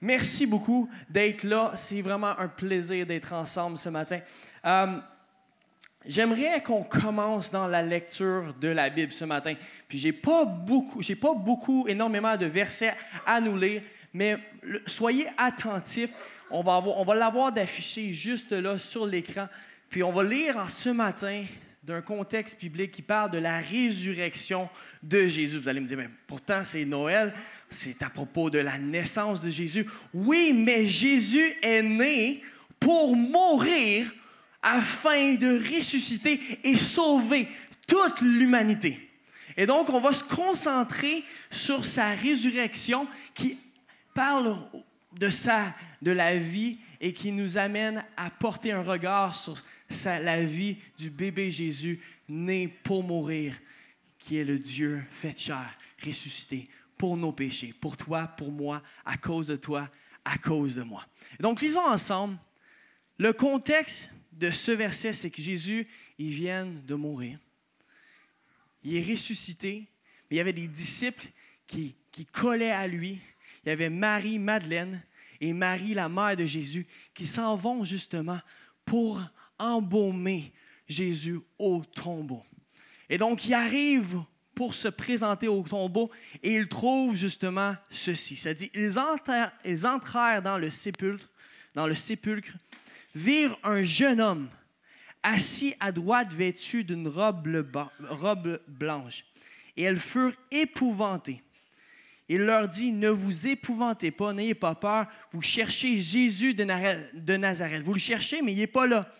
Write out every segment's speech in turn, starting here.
Merci beaucoup d'être là. C'est vraiment un plaisir d'être ensemble ce matin. Euh, j'aimerais qu'on commence dans la lecture de la Bible ce matin. Puis j'ai pas beaucoup, j'ai pas beaucoup, énormément de versets à nous lire, mais soyez attentifs. On va, on va l'avoir d'affiché juste là sur l'écran. Puis on va lire en ce matin d'un contexte biblique qui parle de la résurrection de Jésus. Vous allez me dire, mais pourtant c'est Noël c'est à propos de la naissance de Jésus. Oui, mais Jésus est né pour mourir afin de ressusciter et sauver toute l'humanité. Et donc, on va se concentrer sur sa résurrection qui parle de, de la vie et qui nous amène à porter un regard sur la vie du bébé Jésus né pour mourir, qui est le Dieu fait chair, ressuscité pour nos péchés, pour toi, pour moi, à cause de toi, à cause de moi. Donc, lisons ensemble. Le contexte de ce verset, c'est que Jésus, il vient de mourir. Il est ressuscité, mais il y avait des disciples qui, qui collaient à lui. Il y avait Marie, Madeleine et Marie, la mère de Jésus, qui s'en vont justement pour embaumer Jésus au tombeau. Et donc, il arrive pour se présenter au tombeau et ils trouvent justement ceci. Ça dit, ils entrèrent, ils entrèrent dans le sépulcre, dans le sépulcre, virent un jeune homme assis à droite vêtu d'une robe, robe blanche. Et elles furent épouvantées. Il leur dit, ne vous épouvantez pas, n'ayez pas peur, vous cherchez Jésus de Nazareth. Vous le cherchez, mais il n'est pas là.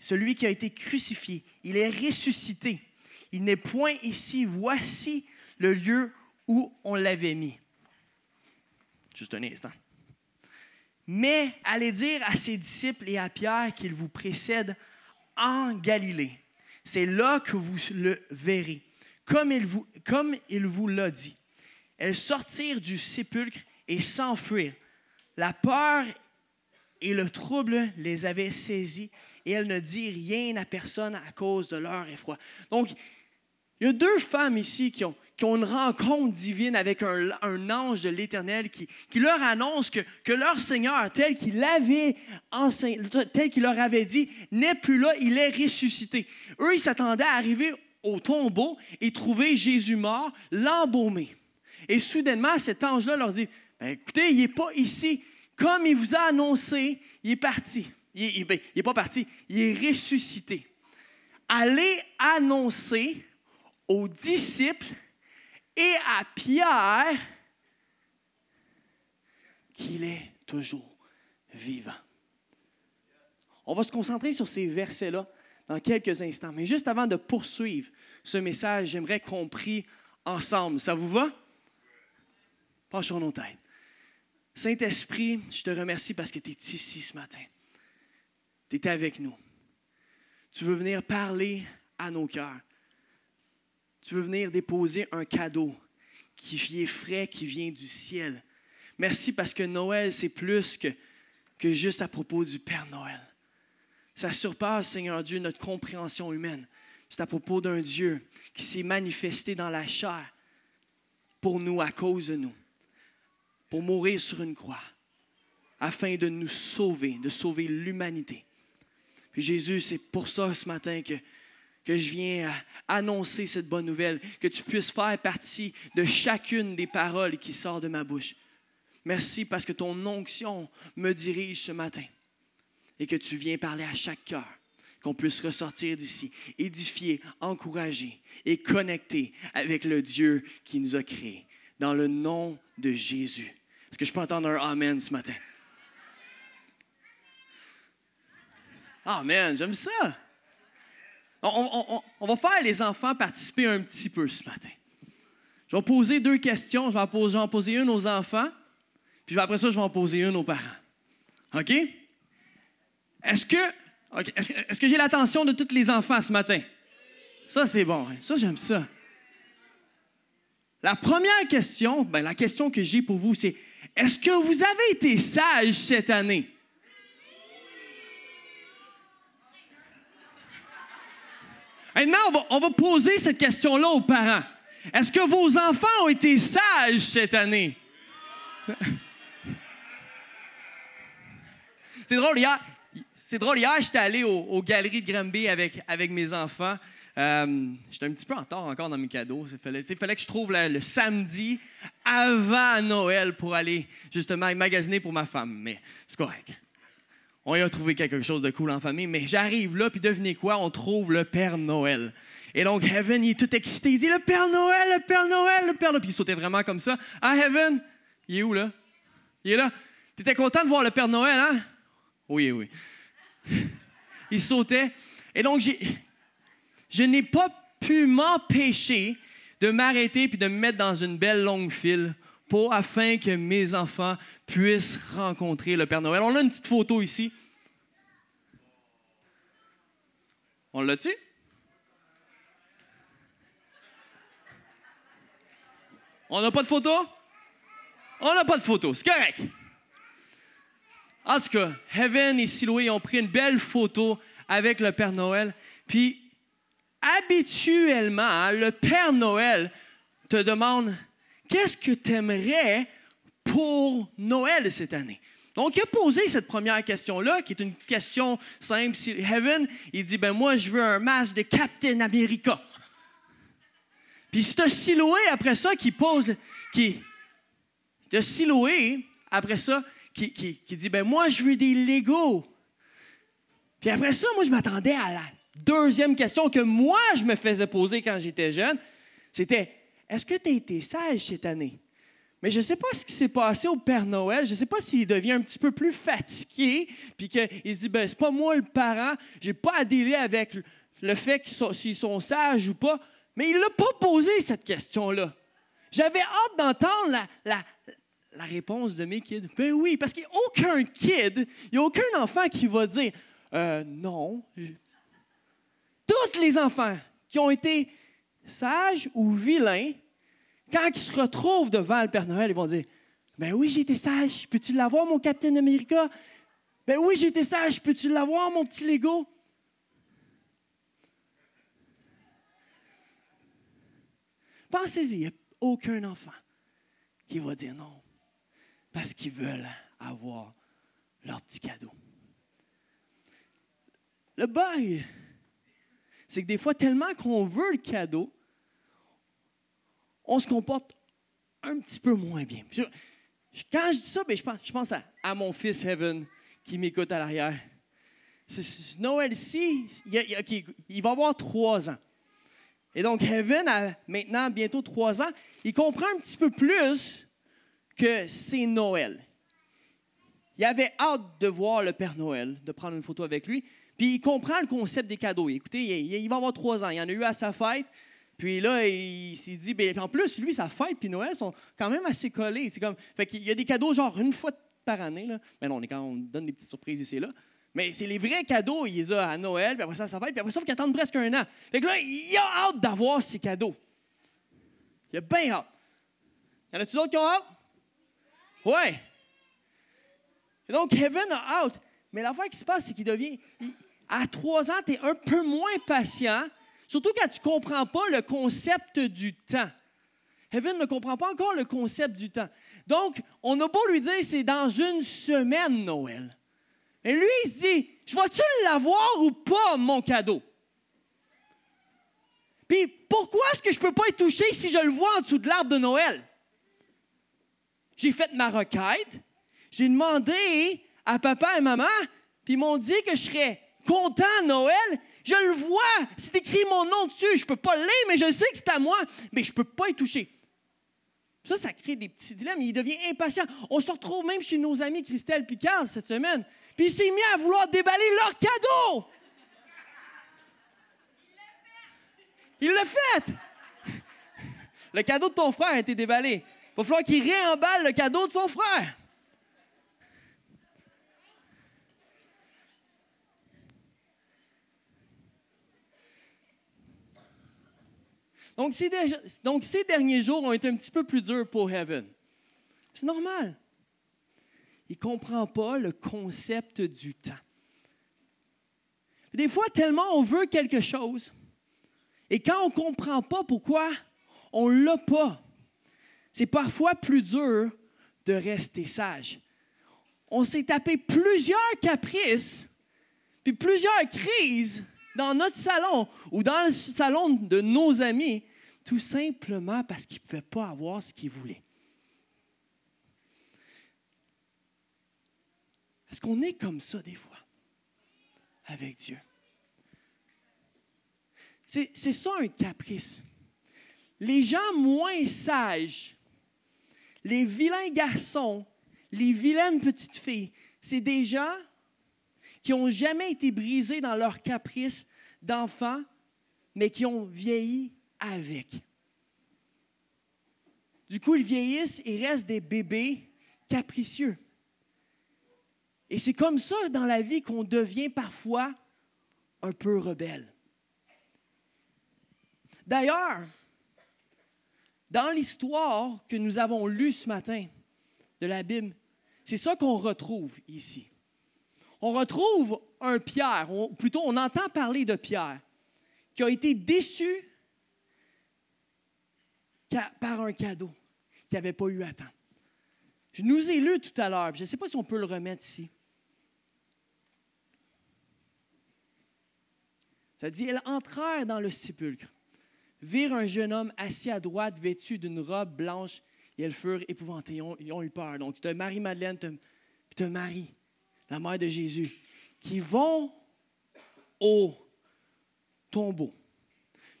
Celui qui a été crucifié, il est ressuscité. Il n'est point ici. Voici le lieu où on l'avait mis. Juste un instant. Mais allez dire à ses disciples et à Pierre qu'il vous précède en Galilée. C'est là que vous le verrez, comme il vous, comme il vous l'a dit. Elles sortirent du sépulcre et s'enfuirent. La peur et le trouble les avaient saisies et elles ne dirent rien à personne à cause de leur effroi. Donc, il y a deux femmes ici qui ont, une rencontre divine avec un, ange de l'Éternel qui, leur annonce que, leur Seigneur, tel qu'il tel qu'il leur avait dit, n'est plus là, il est ressuscité. Eux, ils s'attendaient à arriver au tombeau et trouver Jésus mort, l'embaumer. Et soudainement, cet ange-là leur dit, ben, écoutez, il n'est pas ici. Comme il vous a annoncé, il est parti. Il n'est ben, pas parti, il est ressuscité. Allez annoncer aux disciples et à Pierre qu'il est toujours vivant. On va se concentrer sur ces versets-là dans quelques instants. Mais juste avant de poursuivre ce message, j'aimerais qu'on prie ensemble. Ça vous va? Penchons nos têtes. Saint-Esprit, je te remercie parce que tu es ici ce matin. Tu es avec nous. Tu veux venir parler à nos cœurs tu veux venir déposer un cadeau qui est frais, qui vient du ciel. Merci parce que Noël, c'est plus que, que juste à propos du Père Noël. Ça surpasse, Seigneur Dieu, notre compréhension humaine. C'est à propos d'un Dieu qui s'est manifesté dans la chair pour nous, à cause de nous, pour mourir sur une croix, afin de nous sauver, de sauver l'humanité. Puis Jésus, c'est pour ça ce matin que que je viens annoncer cette bonne nouvelle, que tu puisses faire partie de chacune des paroles qui sortent de ma bouche. Merci parce que ton onction me dirige ce matin et que tu viens parler à chaque cœur, qu'on puisse ressortir d'ici, édifié, encouragé et connecté avec le Dieu qui nous a créés. Dans le nom de Jésus. Est-ce que je peux entendre un Amen ce matin? Amen, j'aime ça. On, va faire les enfants participer un petit peu ce matin. Je vais poser deux questions. Je vais en poser, une aux enfants, puis après ça, je vais en poser une aux parents. OK? Est-ce que, est-ce, que j'ai l'attention de tous les enfants ce matin? Ça, c'est bon. Hein. Ça, j'aime ça. La première question, ben, la question que j'ai pour vous, c'est est-ce que vous avez été sage cette année? Maintenant, on va, poser cette question-là aux parents. Est-ce que vos enfants ont été sages cette année? C'est drôle, hier, c'est drôle, hier, j'étais allé aux, galeries de Granby avec, avec mes enfants. Euh, j'étais un petit peu en retard encore dans mes cadeaux. Il fallait, que je trouve le samedi avant Noël pour aller justement magasiner pour ma femme. Mais c'est correct. On y a trouvé quelque chose de cool en famille. Mais j'arrive là, puis devinez quoi? On trouve le Père Noël. Et donc, Heaven, il est tout excité. Il dit Le Père Noël, le Père Noël, le Père Noël. Puis il sautait vraiment comme ça. Ah, Heaven, il est où là? Il est là. Tu étais content de voir le Père Noël, hein? Oui, oui. Il sautait. Et donc, je n'ai pas pu m'empêcher de m'arrêter puis de me mettre dans une belle longue file pour afin que mes enfants puissent rencontrer le Père Noël. On a une petite photo ici. On l'a-tu? On n'a pas de photo? On n'a pas de photo, c'est correct. En tout cas, Heaven et Siloué ont pris une belle photo avec le Père Noël. Puis, habituellement, hein, le Père Noël te demande Qu'est-ce que tu aimerais pour Noël cette année? Donc, il a posé cette première question-là, qui est une question simple. Heaven, il dit Ben, moi, je veux un masque de Captain America. Puis c'est Siloué après ça qui pose, qui, de Siloué après ça qui, qui, dit ben moi je veux des Legos. Puis après ça, moi je m'attendais à la deuxième question que moi je me faisais poser quand j'étais jeune, c'était est-ce que tu as été sage cette année? Mais je ne sais pas ce qui s'est passé au Père Noël. Je ne sais pas s'il devient un petit peu plus fatigué, puis qu'il se dit, ben, c'est pas moi le parent, j'ai pas à délai avec le fait qu'ils sont sages ou pas. Mais il n'a pas posé cette question-là. J'avais hâte d'entendre la, réponse de mes kids. Ben oui, parce qu'il n'y a aucun kid, il n'y a aucun enfant qui va dire euh, non. Tous les enfants qui ont été sages ou vilains, quand ils se retrouvent devant le Père Noël, ils vont dire Ben oui, j'ai été sage, peux-tu l'avoir, mon Captain America? Ben oui, j'ai été sage, peux-tu l'avoir, mon petit Lego Pensez-y, il n'y a aucun enfant qui va dire non parce qu'ils veulent avoir leur petit cadeau. Le bail, c'est que des fois, tellement qu'on veut le cadeau, on se comporte un petit peu moins bien. Quand je dis ça, ben, je pense, à, mon fils Heaven qui m'écoute à l'arrière. Noël ici, il, il va avoir trois ans. Et donc, Heaven a maintenant bientôt trois ans. Il comprend un petit peu plus que c'est Noël. Il avait hâte de voir le Père Noël, de prendre une photo avec lui. Puis il comprend le concept des cadeaux. Écoutez, il, va avoir trois ans. Il en a eu à sa fête. Puis là, il s'est dit, bien, en plus, lui, sa fête puis Noël sont quand même assez collés. C'est comme, fait qu'il y a des cadeaux genre une fois par année. Là. Mais non, on, est quand on donne des petites surprises ici et là. Mais c'est les vrais cadeaux, il les a à Noël, puis après ça, ça va puis après ça, il faut presque un an. Fait que là, il a hâte d'avoir ces cadeaux. Il a bien hâte. Y en a-tu d'autres qui ont hâte? Ouais. Et donc, Kevin a hâte. Mais l'affaire qui se passe, c'est qu'il devient. À trois ans, tu es un peu moins patient, surtout quand tu ne comprends pas le concept du temps. Kevin ne comprend pas encore le concept du temps. Donc, on a beau lui dire c'est dans une semaine, Noël. Et lui, il se dit, je vais-tu l'avoir ou pas, mon cadeau? Puis pourquoi est-ce que je ne peux pas être touché si je le vois en dessous de l'arbre de Noël? J'ai fait ma requête, j'ai demandé à papa et maman, puis ils m'ont dit que je serais content Noël. Je le vois, c'est écrit mon nom dessus. Je peux pas le lire, mais je sais que c'est à moi, mais je ne peux pas y toucher. Ça, ça crée des petits dilemmes. Il devient impatient. On se retrouve même chez nos amis Christelle Picard cette semaine. Puis il s'est mis à vouloir déballer leur cadeau. Il l'a fait. Le cadeau de ton frère a été déballé. Il va falloir qu'il réemballe le cadeau de son frère. Donc ces, derniers jours ont été un petit peu plus durs pour Heaven. C'est normal il ne comprend pas le concept du temps. Des fois, tellement on veut quelque chose, et quand on ne comprend pas pourquoi on ne l'a pas, c'est parfois plus dur de rester sage. on s'est tapé plusieurs caprices, puis plusieurs crises dans notre salon ou dans le salon de nos amis, tout simplement parce qu'ils ne pouvaient pas avoir ce qu'ils voulaient. Est-ce qu'on est comme ça des fois avec Dieu? C'est ça un caprice. Les gens moins sages, les vilains garçons, les vilaines petites filles, c'est des gens qui n'ont jamais été brisés dans leur caprice d'enfant, mais qui ont vieilli avec. Du coup, ils vieillissent et restent des bébés capricieux. Et c'est comme ça dans la vie qu'on devient parfois un peu rebelle. D'ailleurs, dans l'histoire que nous avons lue ce matin de la Bible, c'est ça qu'on retrouve ici. On retrouve un Pierre, ou plutôt on entend parler de Pierre, qui a été déçu par un cadeau qu'il n'avait pas eu à temps. Je nous ai lu tout à l'heure, je ne sais pas si on peut le remettre ici. Ça dit, elles entrèrent dans le sépulcre, virent un jeune homme assis à droite, vêtu d'une robe blanche, et elles furent épouvantées, ils ont, eu peur. Donc, tu as Marie-Madeleine, tu as Marie, la mère de Jésus, qui vont au tombeau.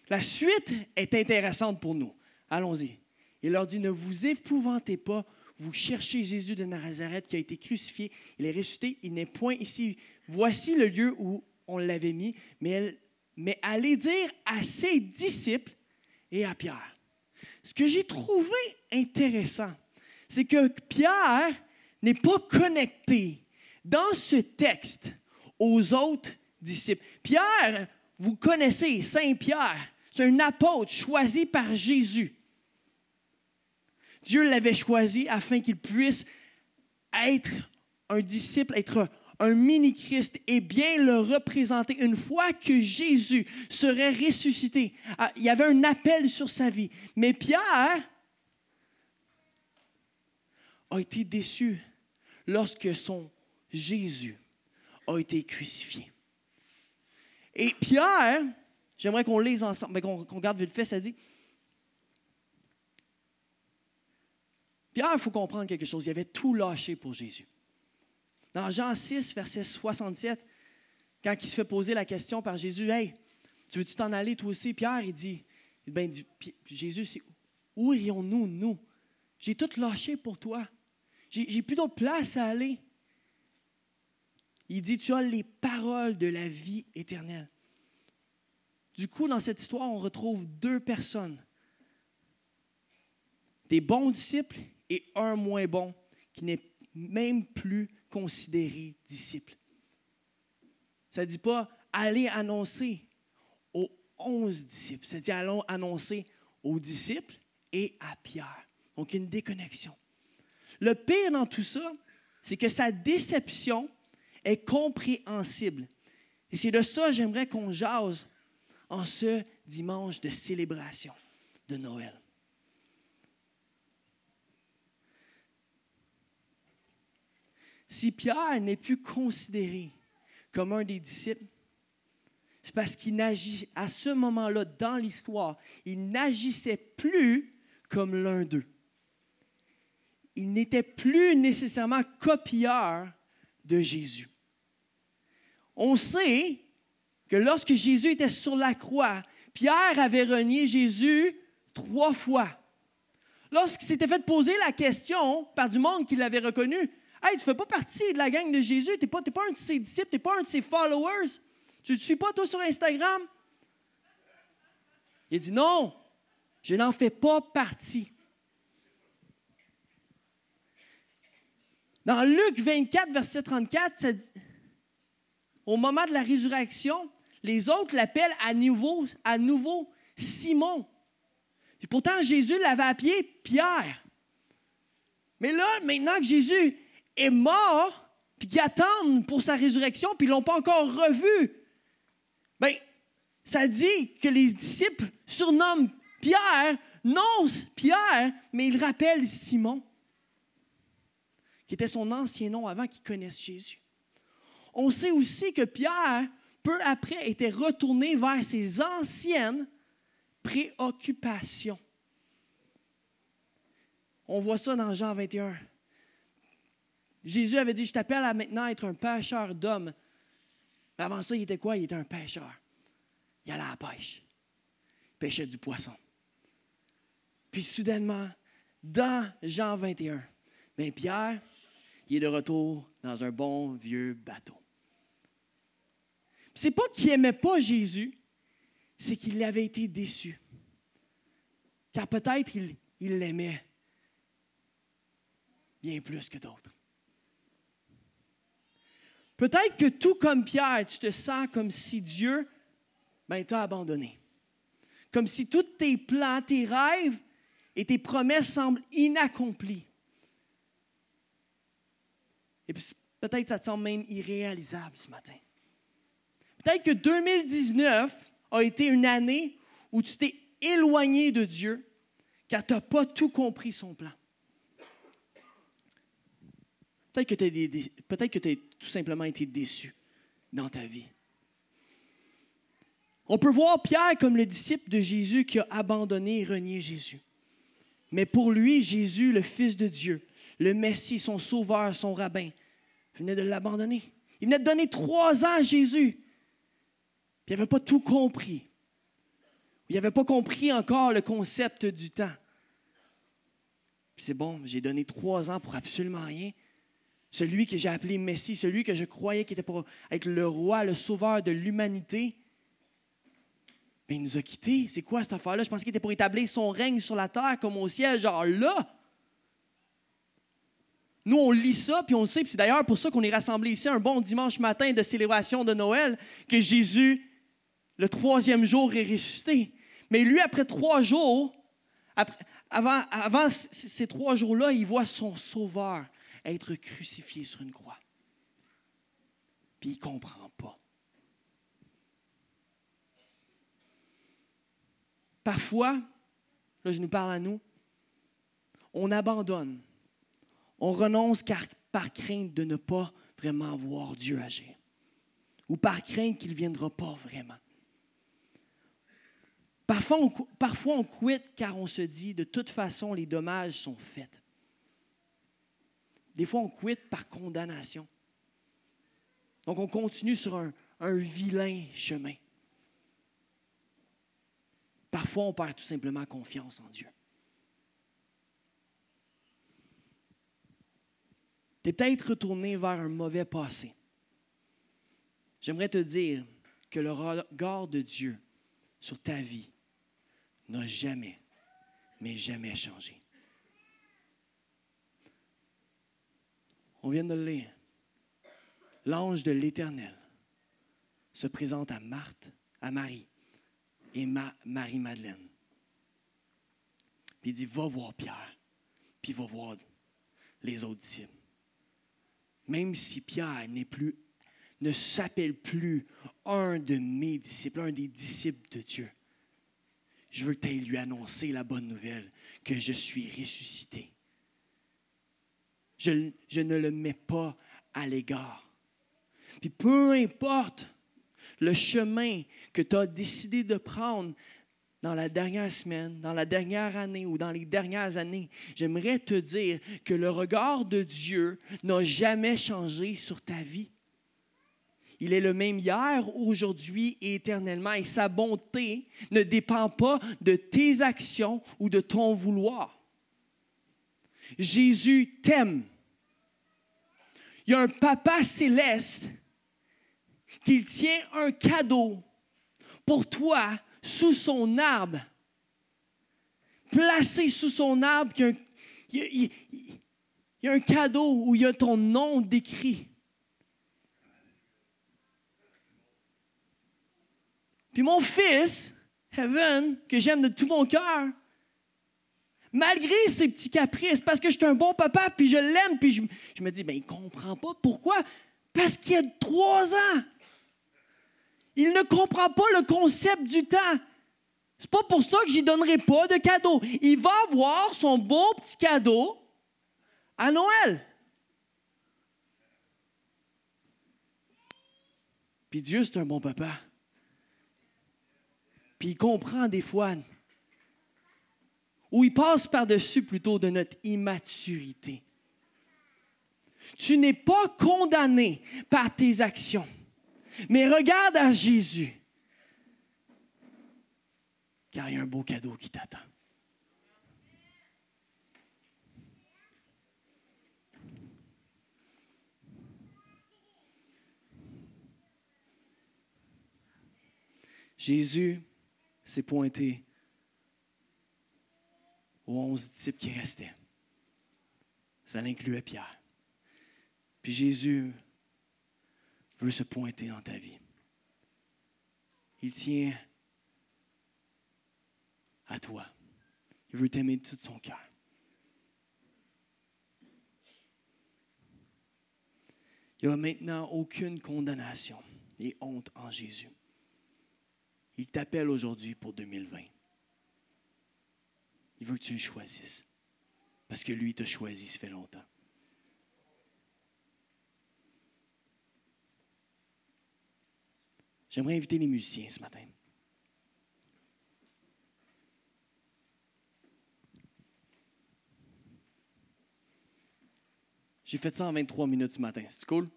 La suite est intéressante pour nous. Allons-y. Il leur dit, ne vous épouvantez pas, vous cherchez Jésus de Nazareth qui a été crucifié, il est ressuscité, il n'est point ici. Voici le lieu où on l'avait mis, mais mais allez dire à ses disciples et à Pierre. Ce que j'ai trouvé intéressant, c'est que Pierre n'est pas connecté dans ce texte aux autres disciples. Pierre, vous connaissez Saint Pierre, c'est un apôtre choisi par Jésus. Dieu l'avait choisi afin qu'il puisse être un disciple, être un mini-Christ et bien le représenter. Une fois que Jésus serait ressuscité, ah, il y avait un appel sur sa vie. Mais Pierre a été déçu lorsque son Jésus a été crucifié. Et Pierre, j'aimerais qu'on lise ensemble, qu'on qu garde vite fait, ça dit, Pierre, il faut comprendre quelque chose, il avait tout lâché pour Jésus. Dans Jean 6, verset 67, quand il se fait poser la question par Jésus, Hey, tu veux-tu t'en aller toi aussi? Pierre, il dit, ben, Jésus, où irions-nous, nous? J'ai tout lâché pour toi. J'ai plus d'autre place à aller. Il dit, tu as les paroles de la vie éternelle. Du coup, dans cette histoire, on retrouve deux personnes. Des bons disciples et un moins bon qui n'est même plus considéré disciple. Ça ne dit pas allez annoncer aux onze disciples. Ça dit allons annoncer aux disciples et à Pierre. Donc, une déconnexion. Le pire dans tout ça, c'est que sa déception est compréhensible. Et c'est de ça que j'aimerais qu'on jase en ce dimanche de célébration de Noël. Si Pierre n'est plus considéré comme un des disciples, c'est parce qu'il n'agit à ce moment-là dans l'histoire, il n'agissait plus comme l'un d'eux. Il n'était plus nécessairement copieur de Jésus. On sait que lorsque Jésus était sur la croix, Pierre avait renié Jésus trois fois. Lorsqu'il s'était fait poser la question par du monde qui l'avait reconnu, Hey, tu ne fais pas partie de la gang de Jésus, tu n'es pas, pas, un de ses disciples, tu n'es pas un de ses followers. Tu ne suis pas, toi, sur Instagram? Il dit Non, je n'en fais pas partie. Dans Luc 24, verset 34, ça dit, au moment de la résurrection, les autres l'appellent à nouveau, Simon. Pourtant, Jésus l'avait appelé Pierre. Mais là, maintenant que Jésus est mort, puis qui attendent pour sa résurrection, puis ils ne l'ont pas encore revu, bien, ça dit que les disciples surnomment Pierre, non Pierre, mais ils rappellent Simon. qui était son ancien nom avant qu'il connaisse Jésus. On sait aussi que Pierre, peu après, était retourné vers ses anciennes préoccupations. On voit ça dans Jean 21. Jésus avait dit, je t'appelle à maintenant être un pêcheur d'hommes. Mais avant ça, il était quoi? Il était un pêcheur. Il allait à la pêche. Il pêchait du poisson. Puis soudainement, dans Jean 21, bien Pierre, il est de retour dans un bon vieux bateau. C'est pas qu'il n'aimait pas Jésus, c'est qu'il avait été déçu. Car peut-être il l'aimait bien plus que d'autres. Peut-être que tout comme Pierre, tu te sens comme si Dieu ben, t'a abandonné. Comme si tous tes plans, tes rêves et tes promesses semblent inaccomplis. Et peut-être que ça te semble même irréalisable ce matin. Peut-être que 2019 a été une année où tu t'es éloigné de Dieu car tu n'as pas tout compris son plan. Peut-être que tu as, tout simplement été déçu dans ta vie. On peut voir Pierre comme le disciple de Jésus qui a abandonné et renié Jésus. Mais pour lui, Jésus, le Fils de Dieu, le Messie, son Sauveur, son rabbin, venait de l'abandonner. Il venait de donner trois ans à Jésus. Puis il n'avait pas tout compris. Il n'avait pas compris encore le concept du temps. Puis c'est bon, j'ai donné trois ans pour absolument rien celui que j'ai appelé Messie, celui que je croyais qui était pour être le roi, le sauveur de l'humanité, il nous a quittés. C'est quoi cette affaire-là? Je pensais qu'il était pour établir son règne sur la terre comme au ciel, genre là. Nous, on lit ça, puis on le sait, puis c'est d'ailleurs pour ça qu'on est rassemblés ici un bon dimanche matin de célébration de Noël, que Jésus, le troisième jour, est ressuscité. Mais lui, après trois jours, avant, ces trois jours-là, il voit son sauveur, être crucifié sur une croix. Puis il ne comprend pas. Parfois, là je nous parle à nous, on abandonne, on renonce car, par crainte de ne pas vraiment voir Dieu agir, ou par crainte qu'il ne viendra pas vraiment. Parfois on, parfois on quitte car on se dit, de toute façon, les dommages sont faits. Des fois, on quitte par condamnation. Donc, on continue sur un, vilain chemin. Parfois, on perd tout simplement confiance en Dieu. Tu es peut-être retourné vers un mauvais passé. J'aimerais te dire que le regard de Dieu sur ta vie n'a jamais, mais jamais changé. On vient de le lire. L'ange de l'Éternel se présente à Marthe, à Marie et Marie-Madeleine. Puis il dit, va voir Pierre, puis va voir les autres disciples. Même si Pierre n'est plus, ne s'appelle plus un de mes disciples, un des disciples de Dieu, je veux que lui annoncer la bonne nouvelle que je suis ressuscité je, ne le mets pas à l'égard. Puis peu importe le chemin que tu as décidé de prendre dans la dernière semaine, dans la dernière année ou dans les dernières années, j'aimerais te dire que le regard de Dieu n'a jamais changé sur ta vie. Il est le même hier, aujourd'hui et éternellement, et sa bonté ne dépend pas de tes actions ou de ton vouloir. Jésus t'aime. Il y a un papa céleste qui tient un cadeau pour toi sous son arbre. Placé sous son arbre, il y, a un, cadeau où il y a ton nom décrit. Puis mon fils, Heaven, que j'aime de tout mon cœur, malgré ses petits caprices, parce que je suis un bon papa, puis je l'aime, puis je, me dis, ben il comprend pas. Pourquoi? Parce qu'il a trois ans. Il ne comprend pas le concept du temps. C'est pas pour ça que j'y donnerai pas de cadeau. Il va avoir son beau petit cadeau à Noël. Puis Dieu, c'est un bon papa. Puis il comprend des fois, ou il passe par-dessus plutôt de notre immaturité. Tu n'es pas condamné par tes actions, mais regarde à Jésus, car il y a un beau cadeau qui t'attend. Jésus s'est pointé aux onze disciples qui restaient. Ça incluait Pierre. Puis Jésus veut se pointer dans ta vie. Il tient à toi. Il veut t'aimer de tout son cœur. Il n'y a maintenant aucune condamnation et honte en Jésus. Il t'appelle aujourd'hui pour 2020. Il veut que tu le choisisses. Parce que lui t'a choisi, ça fait longtemps. J'aimerais inviter les musiciens ce matin. J'ai fait ça en 23 minutes ce matin. C'est cool?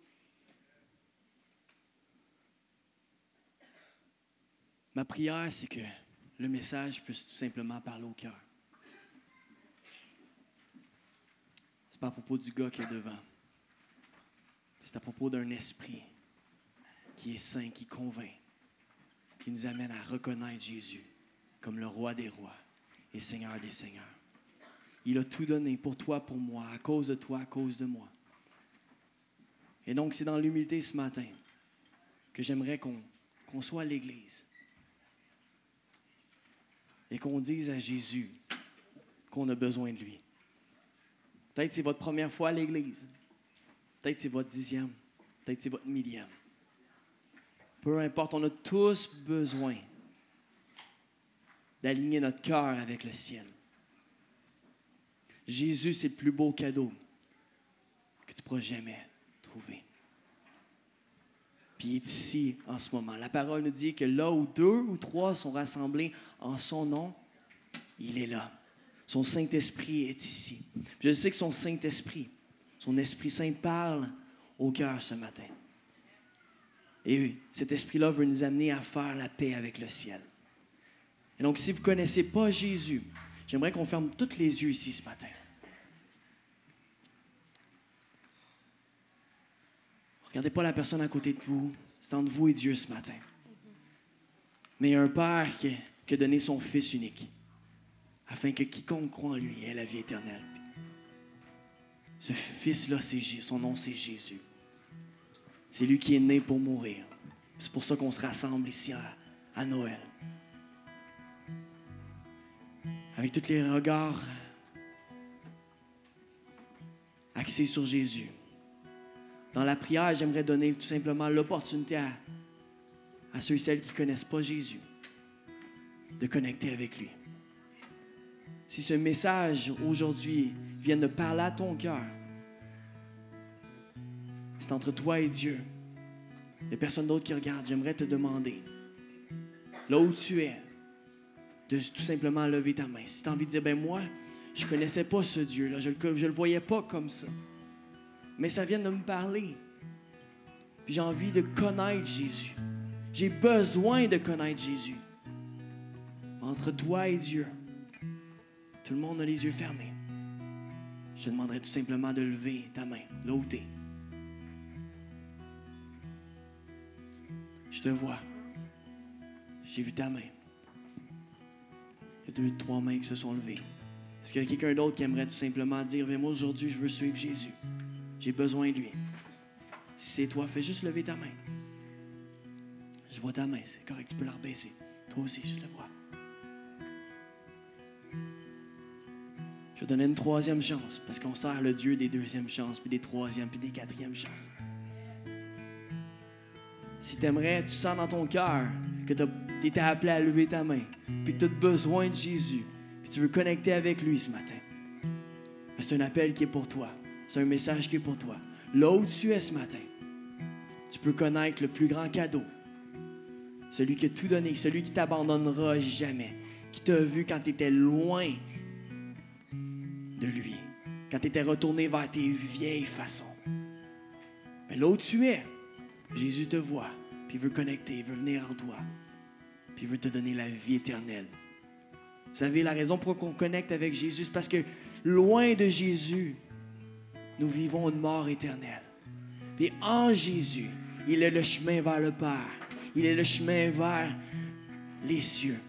Ma prière, c'est que le message puisse tout simplement parler au cœur. C'est pas à propos du gars qui est devant. C'est à propos d'un esprit qui est saint, qui convainc, qui nous amène à reconnaître Jésus comme le roi des rois et Seigneur des seigneurs. Il a tout donné pour toi, pour moi, à cause de toi, à cause de moi. Et donc, c'est dans l'humilité ce matin que j'aimerais qu'on soit à l'Église et qu'on dise à Jésus qu'on a besoin de lui. Peut-être c'est votre première fois à l'Église. Peut-être c'est votre dixième. Peut-être c'est votre millième. Peu importe, on a tous besoin d'aligner notre cœur avec le ciel. Jésus, c'est le plus beau cadeau que tu pourras jamais trouver. Puis il est ici en ce moment. La parole nous dit que là où deux ou trois sont rassemblés en son nom, il est là. Son Saint-Esprit est ici. Je sais que son Saint-Esprit, son Esprit Saint parle au cœur ce matin. Et cet esprit-là veut nous amener à faire la paix avec le ciel. Et donc, si vous ne connaissez pas Jésus, j'aimerais qu'on ferme tous les yeux ici ce matin. Regardez pas la personne à côté de vous. C'est entre vous et Dieu ce matin. Mais il y a un Père qui, a donné son Fils unique, afin que quiconque croit en lui ait la vie éternelle. Ce Fils-là, son nom, c'est Jésus. C'est lui qui est né pour mourir. C'est pour ça qu'on se rassemble ici à, Noël. Avec tous les regards axés sur Jésus. Dans la prière, j'aimerais donner tout simplement l'opportunité à, ceux et celles qui ne connaissent pas Jésus de connecter avec lui. Si ce message aujourd'hui vient de parler à ton cœur, c'est entre toi et Dieu. Il n'y a personne d'autre qui regarde. J'aimerais te demander, là où tu es, de tout simplement lever ta main. Si tu as envie de dire, ben moi, je ne connaissais pas ce Dieu-là, je ne le voyais pas comme ça. Mais ça vient de me parler. Puis j'ai envie de connaître Jésus. J'ai besoin de connaître Jésus. Entre toi et Dieu, tout le monde a les yeux fermés. Je te demanderai tout simplement de lever ta main, où Je te vois. J'ai vu ta main. Il y a deux, trois mains qui se sont levées. Est-ce qu'il y a quelqu'un d'autre qui aimerait tout simplement dire, mais moi aujourd'hui, je veux suivre Jésus. J'ai besoin de lui. Si c'est toi, fais juste lever ta main. Je vois ta main, c'est correct, tu peux la rebaisser. Toi aussi, je le vois. Je vais donner une troisième chance, parce qu'on sert le Dieu des deuxièmes chances, puis des troisièmes, puis des quatrièmes chances. Si tu aimerais, tu sens dans ton cœur que tu étais appelé à lever ta main, puis que tu as besoin de Jésus, puis tu veux connecter avec lui ce matin. C'est un appel qui est pour toi. C'est un message qui est pour toi. Là où tu es ce matin, tu peux connaître le plus grand cadeau. Celui qui a tout donné, celui qui t'abandonnera jamais, qui t'a vu quand tu étais loin de lui, quand tu étais retourné vers tes vieilles façons. Mais là où tu es, Jésus te voit, puis il veut connecter, il veut venir en toi, puis il veut te donner la vie éternelle. Vous savez, la raison pour laquelle on connecte avec Jésus, c'est parce que loin de Jésus, nous vivons une mort éternelle. Puis en Jésus, il est le chemin vers le Père. Il est le chemin vers les cieux.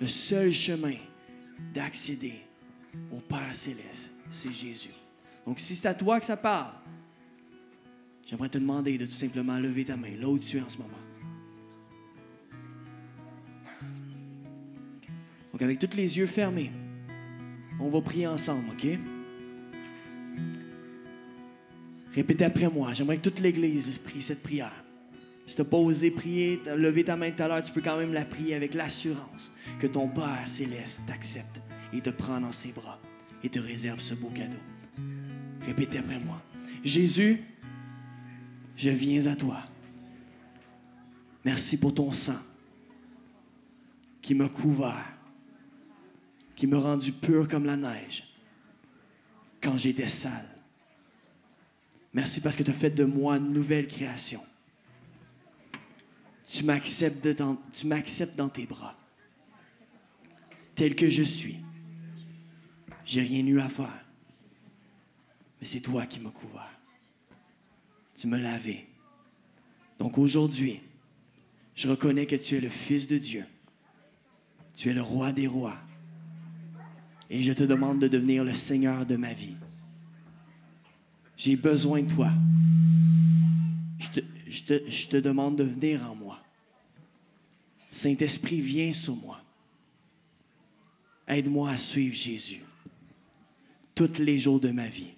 Le seul chemin d'accéder au Père céleste, c'est Jésus. Donc si c'est à toi que ça parle, j'aimerais te demander de tout simplement lever ta main là où tu es en ce moment. Donc avec tous les yeux fermés, on va prier ensemble, OK? Répétez après moi. J'aimerais que toute l'Église prie cette prière. Si tu n'as pas osé prier, tu ta main tout à l'heure, tu peux quand même la prier avec l'assurance que ton Père céleste t'accepte et te prend dans ses bras et te réserve ce beau cadeau. Répétez après moi. Jésus, je viens à toi. Merci pour ton sang qui m'a couvert, qui m'a rendu pur comme la neige quand j'étais sale. Merci parce que tu as fait de moi une nouvelle création. Tu m'acceptes, dans, tes bras, tel que je suis. J'ai rien eu à faire, mais c'est toi qui m'as couvert. Tu m'as lavé. Donc aujourd'hui, je reconnais que tu es le Fils de Dieu. Tu es le roi des rois. Et je te demande de devenir le Seigneur de ma vie. J'ai besoin de toi. Je te, demande de venir en moi. Saint-Esprit, viens sur moi. Aide-moi à suivre Jésus tous les jours de ma vie.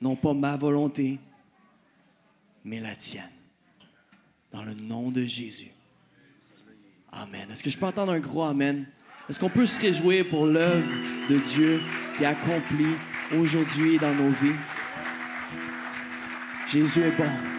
Non pas ma volonté, mais la tienne. Dans le nom de Jésus. Amen. Est-ce que je peux entendre un gros Amen? Est-ce qu'on peut se réjouir pour l'œuvre de Dieu qui accomplit aujourd'hui dans nos vies? Jésus est bon.